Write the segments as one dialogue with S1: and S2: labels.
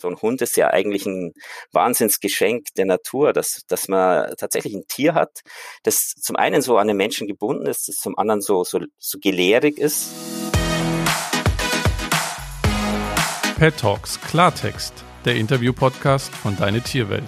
S1: So ein Hund ist ja eigentlich ein Wahnsinnsgeschenk der Natur, dass, dass man tatsächlich ein Tier hat, das zum einen so an den Menschen gebunden ist, das zum anderen so, so, so gelehrig ist.
S2: Pet Talks Klartext, der Interview-Podcast von Deine Tierwelt.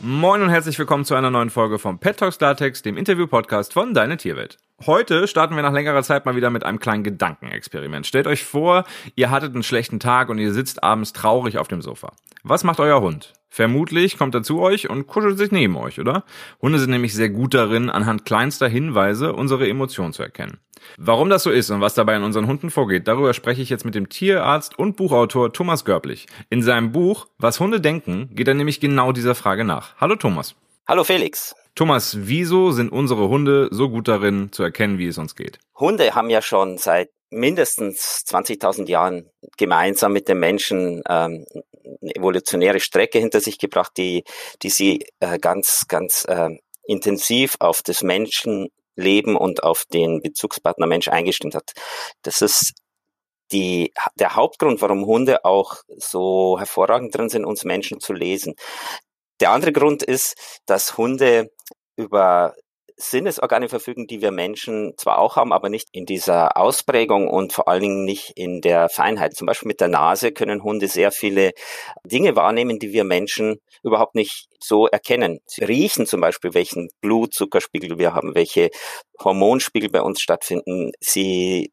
S3: Moin und herzlich willkommen zu einer neuen Folge vom Pet Talks Klartext, dem Interview-Podcast von Deine Tierwelt. Heute starten wir nach längerer Zeit mal wieder mit einem kleinen Gedankenexperiment. Stellt euch vor, ihr hattet einen schlechten Tag und ihr sitzt abends traurig auf dem Sofa. Was macht euer Hund? Vermutlich kommt er zu euch und kuschelt sich neben euch, oder? Hunde sind nämlich sehr gut darin, anhand kleinster Hinweise unsere Emotionen zu erkennen. Warum das so ist und was dabei in unseren Hunden vorgeht, darüber spreche ich jetzt mit dem Tierarzt und Buchautor Thomas Görblich. In seinem Buch Was Hunde denken geht er nämlich genau dieser Frage nach. Hallo Thomas.
S1: Hallo Felix.
S3: Thomas, wieso sind unsere Hunde so gut darin zu erkennen, wie es uns geht?
S1: Hunde haben ja schon seit mindestens 20.000 Jahren gemeinsam mit den Menschen ähm, eine evolutionäre Strecke hinter sich gebracht, die, die sie äh, ganz, ganz äh, intensiv auf das Menschenleben und auf den Bezugspartner Mensch eingestimmt hat. Das ist die, der Hauptgrund, warum Hunde auch so hervorragend drin sind, uns Menschen zu lesen. Der andere Grund ist, dass Hunde über Sinnesorgane verfügen, die wir Menschen zwar auch haben, aber nicht in dieser Ausprägung und vor allen Dingen nicht in der Feinheit. Zum Beispiel mit der Nase können Hunde sehr viele Dinge wahrnehmen, die wir Menschen überhaupt nicht so erkennen. Sie riechen zum Beispiel, welchen Blutzuckerspiegel wir haben, welche Hormonspiegel bei uns stattfinden. Sie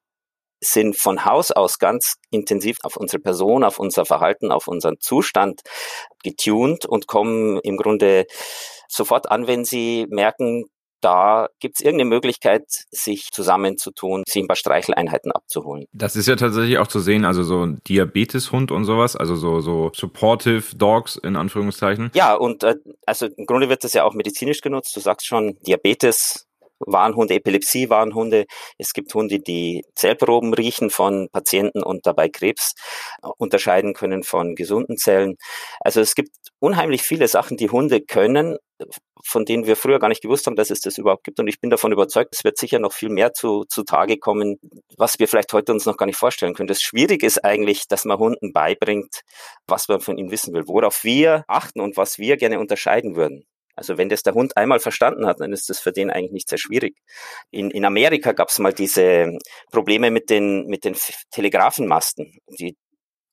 S1: sind von Haus aus ganz intensiv auf unsere Person, auf unser Verhalten, auf unseren Zustand getuned und kommen im Grunde sofort an, wenn sie merken, da gibt es irgendeine Möglichkeit, sich zusammenzutun, sich ein paar Streicheleinheiten abzuholen.
S3: Das ist ja tatsächlich auch zu sehen, also so ein Diabeteshund und sowas, also so, so supportive Dogs in Anführungszeichen.
S1: Ja, und äh, also im Grunde wird das ja auch medizinisch genutzt. Du sagst schon, Diabetes Warnhunde, Epilepsie-Warnhunde. Es gibt Hunde, die Zellproben riechen von Patienten und dabei Krebs äh, unterscheiden können von gesunden Zellen. Also es gibt unheimlich viele Sachen, die Hunde können, von denen wir früher gar nicht gewusst haben, dass es das überhaupt gibt. Und ich bin davon überzeugt, es wird sicher noch viel mehr zu, zu Tage kommen, was wir vielleicht heute uns noch gar nicht vorstellen können. Das Schwierige ist eigentlich, dass man Hunden beibringt, was man von ihnen wissen will, worauf wir achten und was wir gerne unterscheiden würden. Also wenn das der Hund einmal verstanden hat, dann ist das für den eigentlich nicht sehr schwierig. In, in Amerika gab es mal diese Probleme mit den, mit den Telegrafenmasten. Die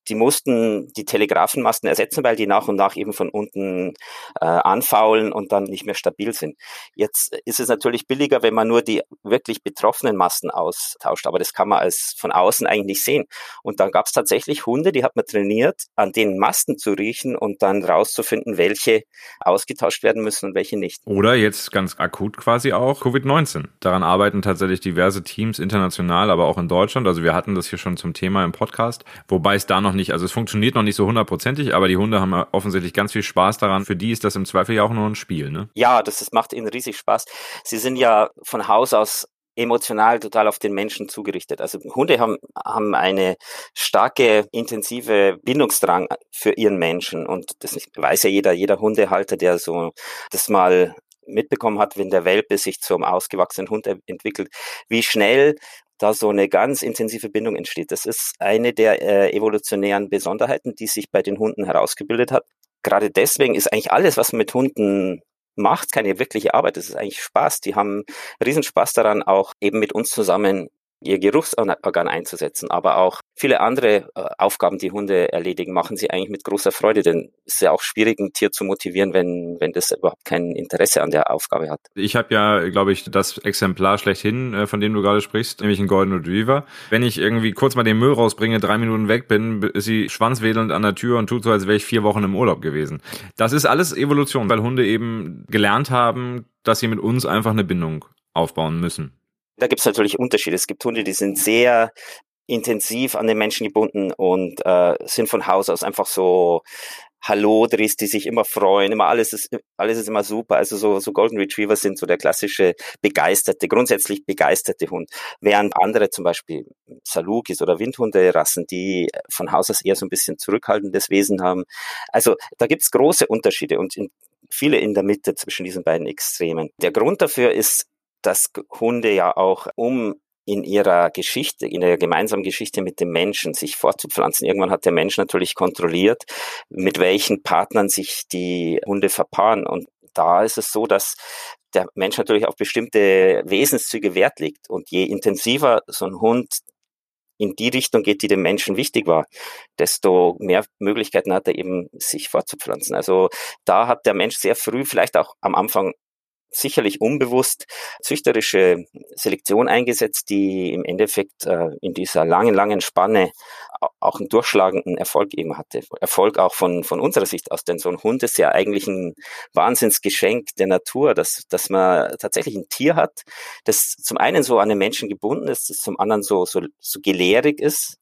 S1: die mussten die Telegrafenmasten ersetzen, weil die nach und nach eben von unten äh, anfaulen und dann nicht mehr stabil sind. Jetzt ist es natürlich billiger, wenn man nur die wirklich betroffenen Masten austauscht, aber das kann man als von außen eigentlich nicht sehen. Und dann gab es tatsächlich Hunde, die hat man trainiert, an den Masten zu riechen und dann rauszufinden, welche ausgetauscht werden müssen und welche nicht.
S3: Oder jetzt ganz akut quasi auch Covid-19. Daran arbeiten tatsächlich diverse Teams international, aber auch in Deutschland. Also wir hatten das hier schon zum Thema im Podcast, wobei es da noch noch nicht, also es funktioniert noch nicht so hundertprozentig, aber die Hunde haben offensichtlich ganz viel Spaß daran. Für die ist das im Zweifel ja auch nur ein Spiel, ne?
S1: Ja, das, das macht ihnen riesig Spaß. Sie sind ja von Haus aus emotional total auf den Menschen zugerichtet. Also Hunde haben, haben eine starke, intensive Bindungsdrang für ihren Menschen. Und das weiß ja jeder, jeder Hundehalter, der so das mal mitbekommen hat, wenn der Welpe sich zum ausgewachsenen Hund entwickelt, wie schnell da so eine ganz intensive Bindung entsteht. Das ist eine der äh, evolutionären Besonderheiten, die sich bei den Hunden herausgebildet hat. Gerade deswegen ist eigentlich alles, was man mit Hunden macht, keine wirkliche Arbeit. Das ist eigentlich Spaß. Die haben Riesenspaß daran, auch eben mit uns zusammen ihr Geruchsorgan einzusetzen, aber auch viele andere äh, Aufgaben, die Hunde erledigen, machen sie eigentlich mit großer Freude, denn es ist ja auch schwierig, ein Tier zu motivieren, wenn, wenn das überhaupt kein Interesse an der Aufgabe hat.
S3: Ich habe ja, glaube ich, das Exemplar schlechthin, äh, von dem du gerade sprichst, nämlich ein Golden Retriever. Wenn ich irgendwie kurz mal den Müll rausbringe, drei Minuten weg bin, ist sie schwanzwedelnd an der Tür und tut so, als wäre ich vier Wochen im Urlaub gewesen. Das ist alles Evolution, weil Hunde eben gelernt haben, dass sie mit uns einfach eine Bindung aufbauen müssen.
S1: Da gibt es natürlich Unterschiede. Es gibt Hunde, die sind sehr intensiv an den Menschen gebunden und äh, sind von Haus aus einfach so Hallodris, die sich immer freuen, immer alles ist, alles ist immer super. Also so, so Golden Retriever sind so der klassische begeisterte, grundsätzlich begeisterte Hund. Während andere zum Beispiel Salukis oder Windhunderassen, die von Haus aus eher so ein bisschen zurückhaltendes Wesen haben. Also da gibt's große Unterschiede und in, viele in der Mitte zwischen diesen beiden Extremen. Der Grund dafür ist dass Hunde ja auch, um in ihrer Geschichte, in der gemeinsamen Geschichte mit dem Menschen sich fortzupflanzen. Irgendwann hat der Mensch natürlich kontrolliert, mit welchen Partnern sich die Hunde verpaaren. Und da ist es so, dass der Mensch natürlich auf bestimmte Wesenszüge Wert legt. Und je intensiver so ein Hund in die Richtung geht, die dem Menschen wichtig war, desto mehr Möglichkeiten hat er eben, sich fortzupflanzen. Also da hat der Mensch sehr früh, vielleicht auch am Anfang sicherlich unbewusst züchterische Selektion eingesetzt, die im Endeffekt äh, in dieser langen, langen Spanne auch einen durchschlagenden Erfolg eben hatte. Erfolg auch von, von unserer Sicht aus, denn so ein Hund ist ja eigentlich ein Wahnsinnsgeschenk der Natur, dass, dass man tatsächlich ein Tier hat, das zum einen so an den Menschen gebunden ist, das zum anderen so, so, so gelehrig ist,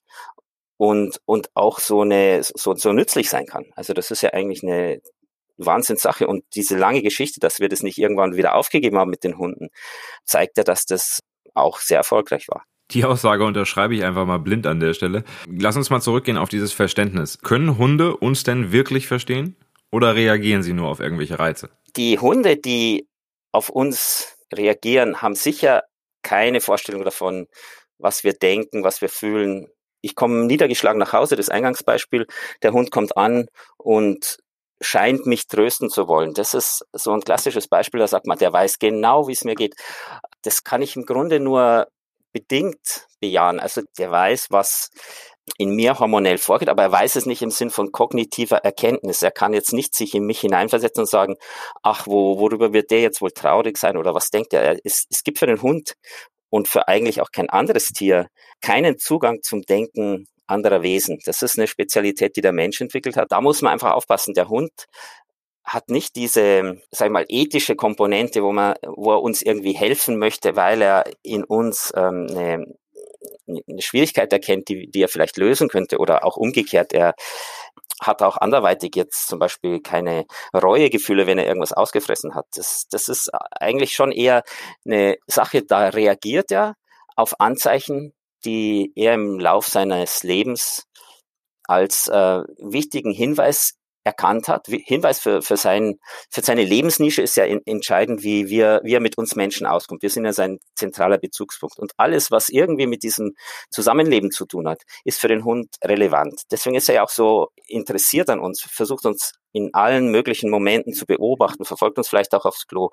S1: und, und auch so eine, so, so nützlich sein kann. Also das ist ja eigentlich eine Wahnsinnssache. Und diese lange Geschichte, dass wir das nicht irgendwann wieder aufgegeben haben mit den Hunden, zeigt ja, dass das auch sehr erfolgreich war.
S3: Die Aussage unterschreibe ich einfach mal blind an der Stelle. Lass uns mal zurückgehen auf dieses Verständnis. Können Hunde uns denn wirklich verstehen? Oder reagieren sie nur auf irgendwelche Reize?
S1: Die Hunde, die auf uns reagieren, haben sicher keine Vorstellung davon, was wir denken, was wir fühlen. Ich komme niedergeschlagen nach Hause, das Eingangsbeispiel. Der Hund kommt an und scheint mich trösten zu wollen. Das ist so ein klassisches Beispiel, da sagt man, der weiß genau, wie es mir geht. Das kann ich im Grunde nur bedingt bejahen. Also der weiß, was in mir hormonell vorgeht, aber er weiß es nicht im Sinn von kognitiver Erkenntnis. Er kann jetzt nicht sich in mich hineinversetzen und sagen, ach, wo, worüber wird der jetzt wohl traurig sein oder was denkt er? Es, es gibt für den Hund und für eigentlich auch kein anderes Tier keinen Zugang zum Denken anderer Wesen. Das ist eine Spezialität, die der Mensch entwickelt hat. Da muss man einfach aufpassen. Der Hund hat nicht diese, sag ich mal, ethische Komponente, wo man, wo er uns irgendwie helfen möchte, weil er in uns ähm, eine, eine Schwierigkeit erkennt, die, die er vielleicht lösen könnte oder auch umgekehrt. Er hat auch anderweitig jetzt zum Beispiel keine Reuegefühle, wenn er irgendwas ausgefressen hat. Das, das ist eigentlich schon eher eine Sache, da reagiert er auf Anzeichen, die er im Lauf seines Lebens als äh, wichtigen Hinweis erkannt hat. Hinweis für, für, sein, für seine Lebensnische ist ja in, entscheidend, wie, wir, wie er mit uns Menschen auskommt. Wir sind ja sein zentraler Bezugspunkt. Und alles, was irgendwie mit diesem Zusammenleben zu tun hat, ist für den Hund relevant. Deswegen ist er ja auch so interessiert an uns, versucht uns in allen möglichen Momenten zu beobachten, verfolgt uns vielleicht auch aufs Klo.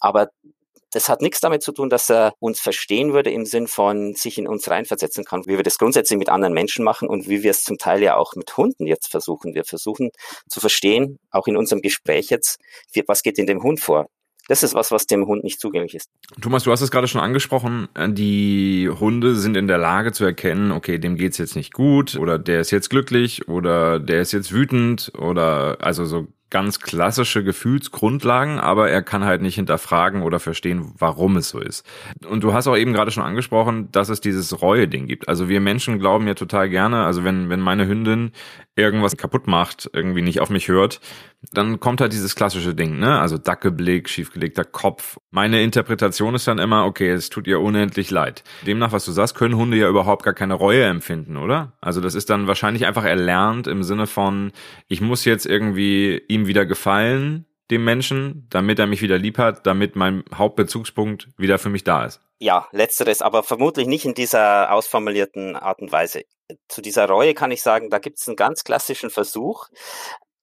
S1: Aber das hat nichts damit zu tun, dass er uns verstehen würde im Sinn von sich in uns reinversetzen kann, wie wir das grundsätzlich mit anderen Menschen machen und wie wir es zum Teil ja auch mit Hunden jetzt versuchen. Wir versuchen zu verstehen, auch in unserem Gespräch jetzt, was geht in dem Hund vor. Das ist was, was dem Hund nicht zugänglich ist.
S3: Thomas, du hast es gerade schon angesprochen. Die Hunde sind in der Lage zu erkennen, okay, dem geht's jetzt nicht gut oder der ist jetzt glücklich oder der ist jetzt wütend oder also so ganz klassische Gefühlsgrundlagen, aber er kann halt nicht hinterfragen oder verstehen, warum es so ist. Und du hast auch eben gerade schon angesprochen, dass es dieses Reue-Ding gibt. Also wir Menschen glauben ja total gerne, also wenn, wenn meine Hündin irgendwas kaputt macht, irgendwie nicht auf mich hört, dann kommt halt dieses klassische Ding, ne? Also Dackelblick, schiefgelegter Kopf. Meine Interpretation ist dann immer, okay, es tut ihr unendlich leid. Demnach, was du sagst, können Hunde ja überhaupt gar keine Reue empfinden, oder? Also das ist dann wahrscheinlich einfach erlernt im Sinne von, ich muss jetzt irgendwie ihm wieder gefallen, dem Menschen, damit er mich wieder lieb hat, damit mein Hauptbezugspunkt wieder für mich da ist.
S1: Ja, letzteres, aber vermutlich nicht in dieser ausformulierten Art und Weise. Zu dieser Reue kann ich sagen, da gibt es einen ganz klassischen Versuch,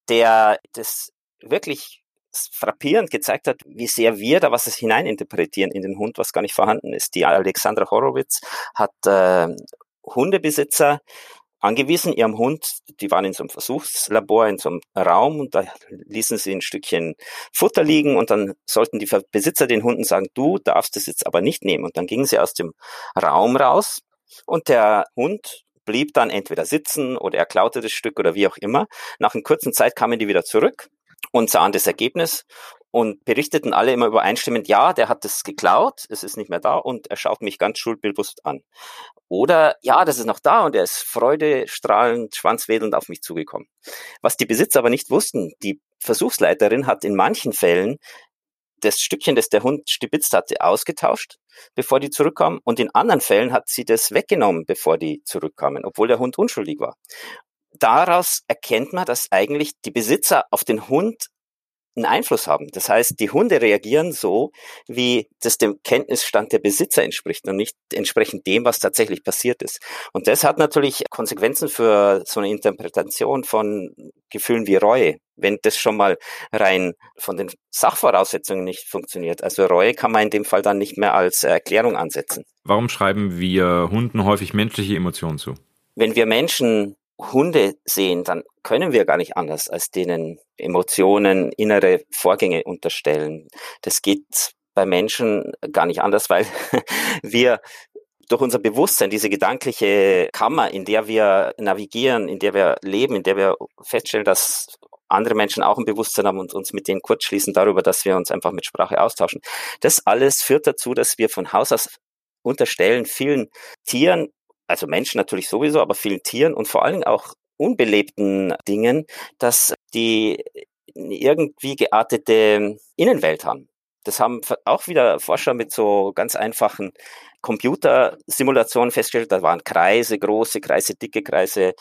S1: der das wirklich frappierend gezeigt hat, wie sehr wir da was hineininterpretieren in den Hund, was gar nicht vorhanden ist. Die Alexandra Horowitz hat äh, Hundebesitzer angewiesen, ihrem Hund, die waren in so einem Versuchslabor, in so einem Raum und da ließen sie ein Stückchen Futter liegen und dann sollten die Besitzer den Hunden sagen, du darfst es jetzt aber nicht nehmen. Und dann gingen sie aus dem Raum raus und der Hund blieb dann entweder sitzen oder er klaute das Stück oder wie auch immer. Nach einer kurzen Zeit kamen die wieder zurück und sahen das Ergebnis und berichteten alle immer übereinstimmend, ja, der hat es geklaut, es ist nicht mehr da und er schaut mich ganz schuldbewusst an. Oder ja, das ist noch da und er ist freudestrahlend, schwanzwedelnd auf mich zugekommen. Was die Besitzer aber nicht wussten, die Versuchsleiterin hat in manchen Fällen das Stückchen, das der Hund stibitzt hatte, ausgetauscht, bevor die zurückkamen. Und in anderen Fällen hat sie das weggenommen, bevor die zurückkamen, obwohl der Hund unschuldig war. Daraus erkennt man, dass eigentlich die Besitzer auf den Hund einen Einfluss haben. Das heißt, die Hunde reagieren so, wie das dem Kenntnisstand der Besitzer entspricht und nicht entsprechend dem, was tatsächlich passiert ist. Und das hat natürlich Konsequenzen für so eine Interpretation von Gefühlen wie Reue, wenn das schon mal rein von den Sachvoraussetzungen nicht funktioniert. Also Reue kann man in dem Fall dann nicht mehr als Erklärung ansetzen.
S3: Warum schreiben wir Hunden häufig menschliche Emotionen zu?
S1: Wenn wir Menschen Hunde sehen, dann können wir gar nicht anders, als denen Emotionen, innere Vorgänge unterstellen. Das geht bei Menschen gar nicht anders, weil wir durch unser Bewusstsein, diese gedankliche Kammer, in der wir navigieren, in der wir leben, in der wir feststellen, dass andere Menschen auch ein Bewusstsein haben und uns mit denen kurzschließen darüber, dass wir uns einfach mit Sprache austauschen. Das alles führt dazu, dass wir von Haus aus unterstellen, vielen Tieren also Menschen natürlich sowieso, aber vielen Tieren und vor allen Dingen auch unbelebten Dingen, dass die irgendwie geartete Innenwelt haben. Das haben auch wieder Forscher mit so ganz einfachen Computersimulationen festgestellt. Da waren Kreise, große Kreise, dicke Kreise,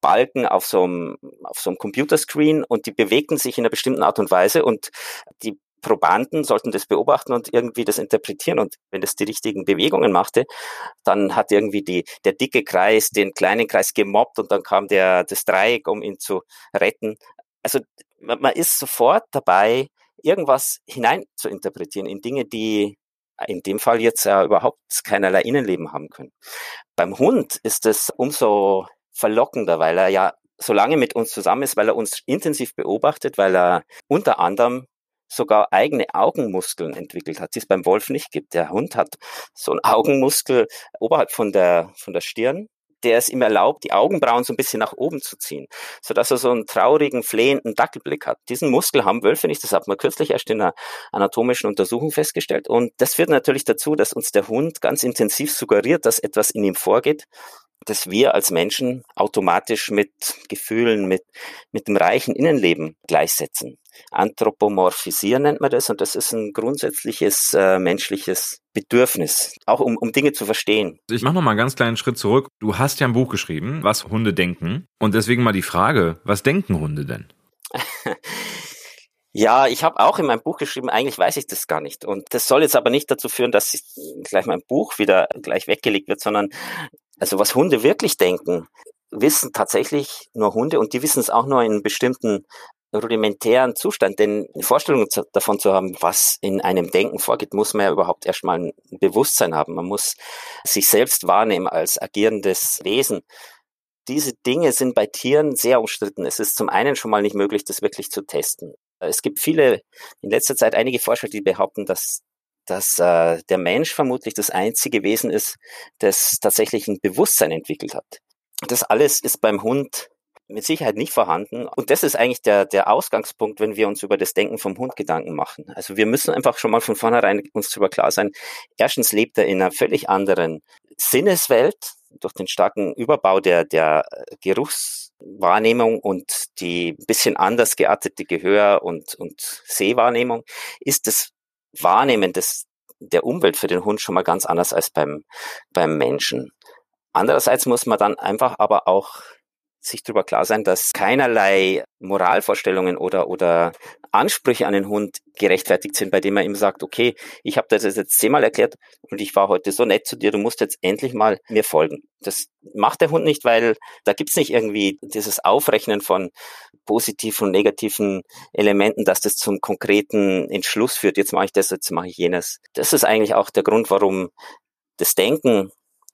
S1: Balken auf so einem, auf so einem Computerscreen und die bewegten sich in einer bestimmten Art und Weise und die Probanden sollten das beobachten und irgendwie das interpretieren. Und wenn das die richtigen Bewegungen machte, dann hat irgendwie die, der dicke Kreis den kleinen Kreis gemobbt und dann kam der, das Dreieck, um ihn zu retten. Also man ist sofort dabei, irgendwas hinein zu interpretieren in Dinge, die in dem Fall jetzt ja überhaupt keinerlei Innenleben haben können. Beim Hund ist es umso verlockender, weil er ja so lange mit uns zusammen ist, weil er uns intensiv beobachtet, weil er unter anderem sogar eigene Augenmuskeln entwickelt hat, die es beim Wolf nicht gibt. Der Hund hat so einen Augenmuskel oberhalb von der, von der Stirn, der es ihm erlaubt, die Augenbrauen so ein bisschen nach oben zu ziehen, so dass er so einen traurigen, flehenden Dackelblick hat. Diesen Muskel haben Wölfe nicht, das hat man kürzlich erst in einer anatomischen Untersuchung festgestellt. Und das führt natürlich dazu, dass uns der Hund ganz intensiv suggeriert, dass etwas in ihm vorgeht, das wir als Menschen automatisch mit Gefühlen, mit, mit dem reichen Innenleben gleichsetzen. Anthropomorphisieren nennt man das und das ist ein grundsätzliches äh, menschliches Bedürfnis, auch um, um Dinge zu verstehen.
S3: Ich mache noch mal einen ganz kleinen Schritt zurück. Du hast ja ein Buch geschrieben, was Hunde denken und deswegen mal die Frage, was denken Hunde denn?
S1: Ja, ich habe auch in meinem Buch geschrieben, eigentlich weiß ich das gar nicht. Und das soll jetzt aber nicht dazu führen, dass gleich mein Buch wieder gleich weggelegt wird, sondern also was Hunde wirklich denken, wissen tatsächlich nur Hunde und die wissen es auch nur in einem bestimmten rudimentären Zustand. Denn eine Vorstellung davon zu haben, was in einem Denken vorgeht, muss man ja überhaupt erstmal ein Bewusstsein haben. Man muss sich selbst wahrnehmen als agierendes Wesen. Diese Dinge sind bei Tieren sehr umstritten. Es ist zum einen schon mal nicht möglich, das wirklich zu testen. Es gibt viele, in letzter Zeit einige Forscher, die behaupten, dass dass äh, der Mensch vermutlich das einzige Wesen ist, das tatsächlich ein Bewusstsein entwickelt hat. Das alles ist beim Hund mit Sicherheit nicht vorhanden. Und das ist eigentlich der, der Ausgangspunkt, wenn wir uns über das Denken vom Hund Gedanken machen. Also wir müssen einfach schon mal von vornherein uns darüber klar sein. Erstens lebt er in einer völlig anderen Sinneswelt durch den starken Überbau der, der Geruchswahrnehmung und die bisschen anders geartete Gehör- und, und Sehwahrnehmung ist das Wahrnehmen des, der Umwelt für den Hund schon mal ganz anders als beim, beim Menschen. Andererseits muss man dann einfach aber auch sich darüber klar sein, dass keinerlei Moralvorstellungen oder, oder Ansprüche an den Hund gerechtfertigt sind, bei dem man ihm sagt, okay, ich habe das jetzt zehnmal erklärt und ich war heute so nett zu dir, du musst jetzt endlich mal mir folgen. Das macht der Hund nicht, weil da gibt's nicht irgendwie dieses Aufrechnen von positiven und negativen Elementen, dass das zum konkreten Entschluss führt, jetzt mache ich das, jetzt mache ich jenes. Das ist eigentlich auch der Grund, warum das Denken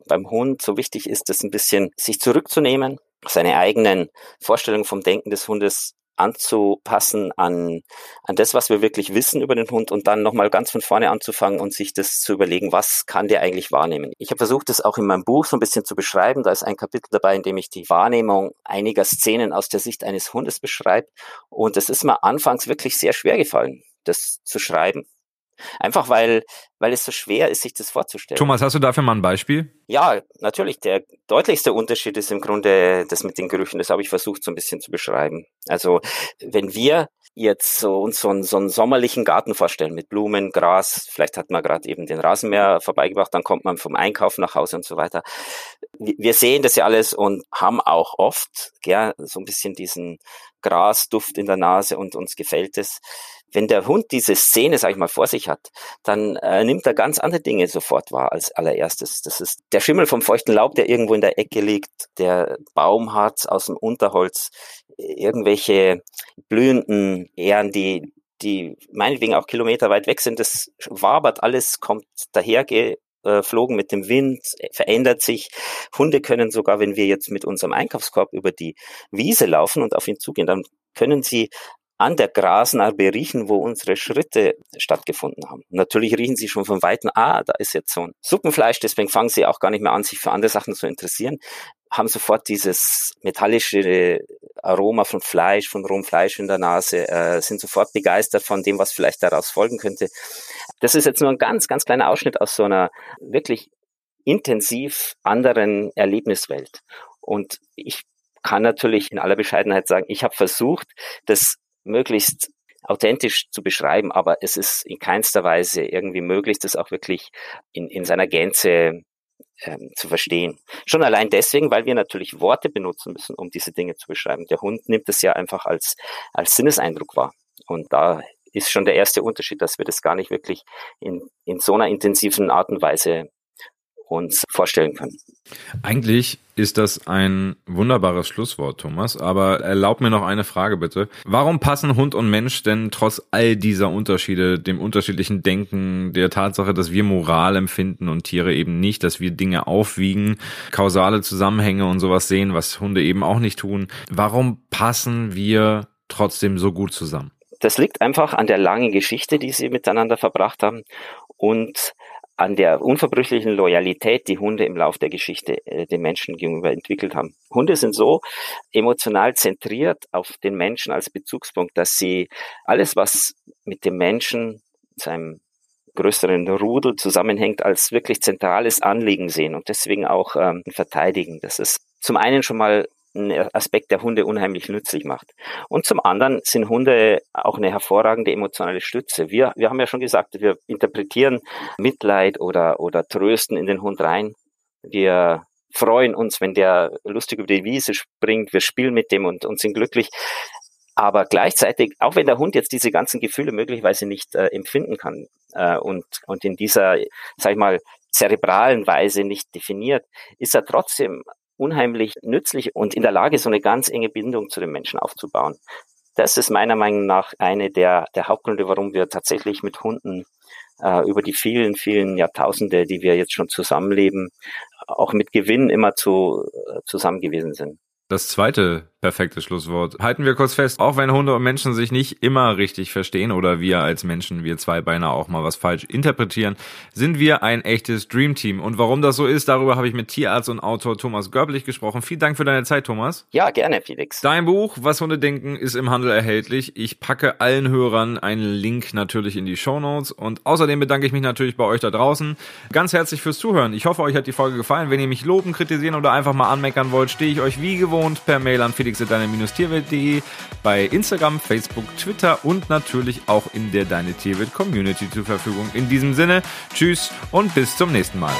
S1: beim Hund so wichtig ist, das ein bisschen sich zurückzunehmen, seine eigenen Vorstellungen vom Denken des Hundes anzupassen an, an das, was wir wirklich wissen über den Hund und dann nochmal ganz von vorne anzufangen und sich das zu überlegen, was kann der eigentlich wahrnehmen. Ich habe versucht, das auch in meinem Buch so ein bisschen zu beschreiben. Da ist ein Kapitel dabei, in dem ich die Wahrnehmung einiger Szenen aus der Sicht eines Hundes beschreibe. Und es ist mir anfangs wirklich sehr schwer gefallen, das zu schreiben. Einfach weil, weil es so schwer ist, sich das vorzustellen.
S3: Thomas, hast du dafür mal ein Beispiel?
S1: Ja, natürlich. Der deutlichste Unterschied ist im Grunde das mit den Gerüchen. Das habe ich versucht so ein bisschen zu beschreiben. Also wenn wir jetzt so uns so einen, so einen sommerlichen Garten vorstellen mit Blumen, Gras, vielleicht hat man gerade eben den Rasenmäher vorbeigebracht, dann kommt man vom Einkaufen nach Hause und so weiter. Wir sehen das ja alles und haben auch oft gern so ein bisschen diesen Grasduft in der Nase und uns gefällt es wenn der Hund diese Szene, sag ich mal, vor sich hat, dann äh, nimmt er ganz andere Dinge sofort wahr als allererstes. Das ist der Schimmel vom feuchten Laub, der irgendwo in der Ecke liegt, der Baumharz aus dem Unterholz, irgendwelche blühenden Ähren, die die meinetwegen auch kilometerweit weg sind, das wabert alles, kommt dahergeflogen mit dem Wind, verändert sich. Hunde können sogar, wenn wir jetzt mit unserem Einkaufskorb über die Wiese laufen und auf ihn zugehen, dann können sie an der Grasnarbe riechen, wo unsere Schritte stattgefunden haben. Natürlich riechen sie schon von Weitem, ah, da ist jetzt so ein Suppenfleisch, deswegen fangen sie auch gar nicht mehr an, sich für andere Sachen zu interessieren, haben sofort dieses metallische Aroma von Fleisch, von rohem Fleisch in der Nase, äh, sind sofort begeistert von dem, was vielleicht daraus folgen könnte. Das ist jetzt nur ein ganz, ganz kleiner Ausschnitt aus so einer wirklich intensiv anderen Erlebniswelt. Und ich kann natürlich in aller Bescheidenheit sagen, ich habe versucht, das möglichst authentisch zu beschreiben, aber es ist in keinster Weise irgendwie möglich, das auch wirklich in, in seiner Gänze ähm, zu verstehen. Schon allein deswegen, weil wir natürlich Worte benutzen müssen, um diese Dinge zu beschreiben. Der Hund nimmt es ja einfach als, als Sinneseindruck wahr. Und da ist schon der erste Unterschied, dass wir das gar nicht wirklich in, in so einer intensiven Art und Weise uns vorstellen können.
S3: Eigentlich ist das ein wunderbares Schlusswort, Thomas, aber erlaub mir noch eine Frage bitte. Warum passen Hund und Mensch denn trotz all dieser Unterschiede, dem unterschiedlichen Denken, der Tatsache, dass wir Moral empfinden und Tiere eben nicht, dass wir Dinge aufwiegen, kausale Zusammenhänge und sowas sehen, was Hunde eben auch nicht tun, warum passen wir trotzdem so gut zusammen?
S1: Das liegt einfach an der langen Geschichte, die sie miteinander verbracht haben und an der unverbrüchlichen Loyalität, die Hunde im Laufe der Geschichte äh, den Menschen gegenüber entwickelt haben. Hunde sind so emotional zentriert auf den Menschen als Bezugspunkt, dass sie alles, was mit dem Menschen, seinem größeren Rudel zusammenhängt, als wirklich zentrales Anliegen sehen und deswegen auch ähm, verteidigen. Das ist zum einen schon mal Aspekt, der Hunde unheimlich nützlich macht. Und zum anderen sind Hunde auch eine hervorragende emotionale Stütze. Wir, wir haben ja schon gesagt, wir interpretieren Mitleid oder, oder Trösten in den Hund rein. Wir freuen uns, wenn der lustig über die Wiese springt. Wir spielen mit dem und, und sind glücklich. Aber gleichzeitig, auch wenn der Hund jetzt diese ganzen Gefühle möglicherweise nicht äh, empfinden kann äh, und, und in dieser, sag ich mal, zerebralen Weise nicht definiert, ist er trotzdem unheimlich nützlich und in der Lage, so eine ganz enge Bindung zu den Menschen aufzubauen. Das ist meiner Meinung nach eine der, der Hauptgründe, warum wir tatsächlich mit Hunden äh, über die vielen, vielen Jahrtausende, die wir jetzt schon zusammenleben, auch mit Gewinn immer zu, äh, zusammen gewesen sind.
S3: Das zweite perfekte Schlusswort. Halten wir kurz fest, auch wenn Hunde und Menschen sich nicht immer richtig verstehen oder wir als Menschen, wir Zweibeiner auch mal was falsch interpretieren, sind wir ein echtes Dreamteam. Und warum das so ist, darüber habe ich mit Tierarzt und Autor Thomas Görblich gesprochen. Vielen Dank für deine Zeit, Thomas.
S1: Ja, gerne, Felix.
S3: Dein Buch, Was Hunde denken, ist im Handel erhältlich. Ich packe allen Hörern einen Link natürlich in die Show Notes und außerdem bedanke ich mich natürlich bei euch da draußen. Ganz herzlich fürs Zuhören. Ich hoffe, euch hat die Folge gefallen. Wenn ihr mich loben, kritisieren oder einfach mal anmeckern wollt, stehe ich euch wie gewohnt gewohnt per Mail an felix.deine-tierwelt.de, bei Instagram, Facebook, Twitter und natürlich auch in der Deine Tierwelt Community zur Verfügung. In diesem Sinne, tschüss und bis zum nächsten Mal.